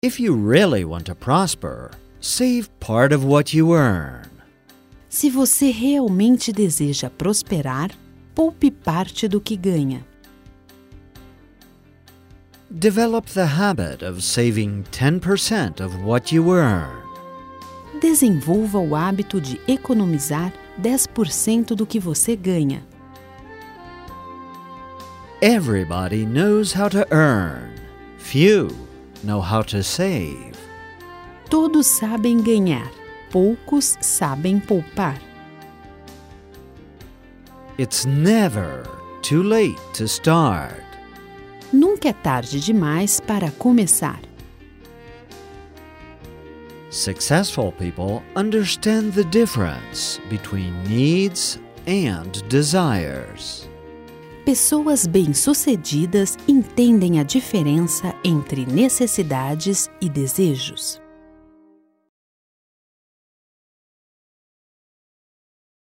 If you really want to prosper, save part of what you earn. Se você realmente deseja prosperar, poupe parte do que ganha. Develop the habit of saving 10% of what you earn. Desenvolva o hábito de economizar 10% do que você ganha. Everybody knows how to earn. Few know how to save. Todos sabem ganhar, poucos sabem poupar. It's never too late to start. Nunca é tarde demais para começar. Successful people understand the difference between needs and desires. Pessoas bem-sucedidas entendem a diferença entre necessidades e desejos.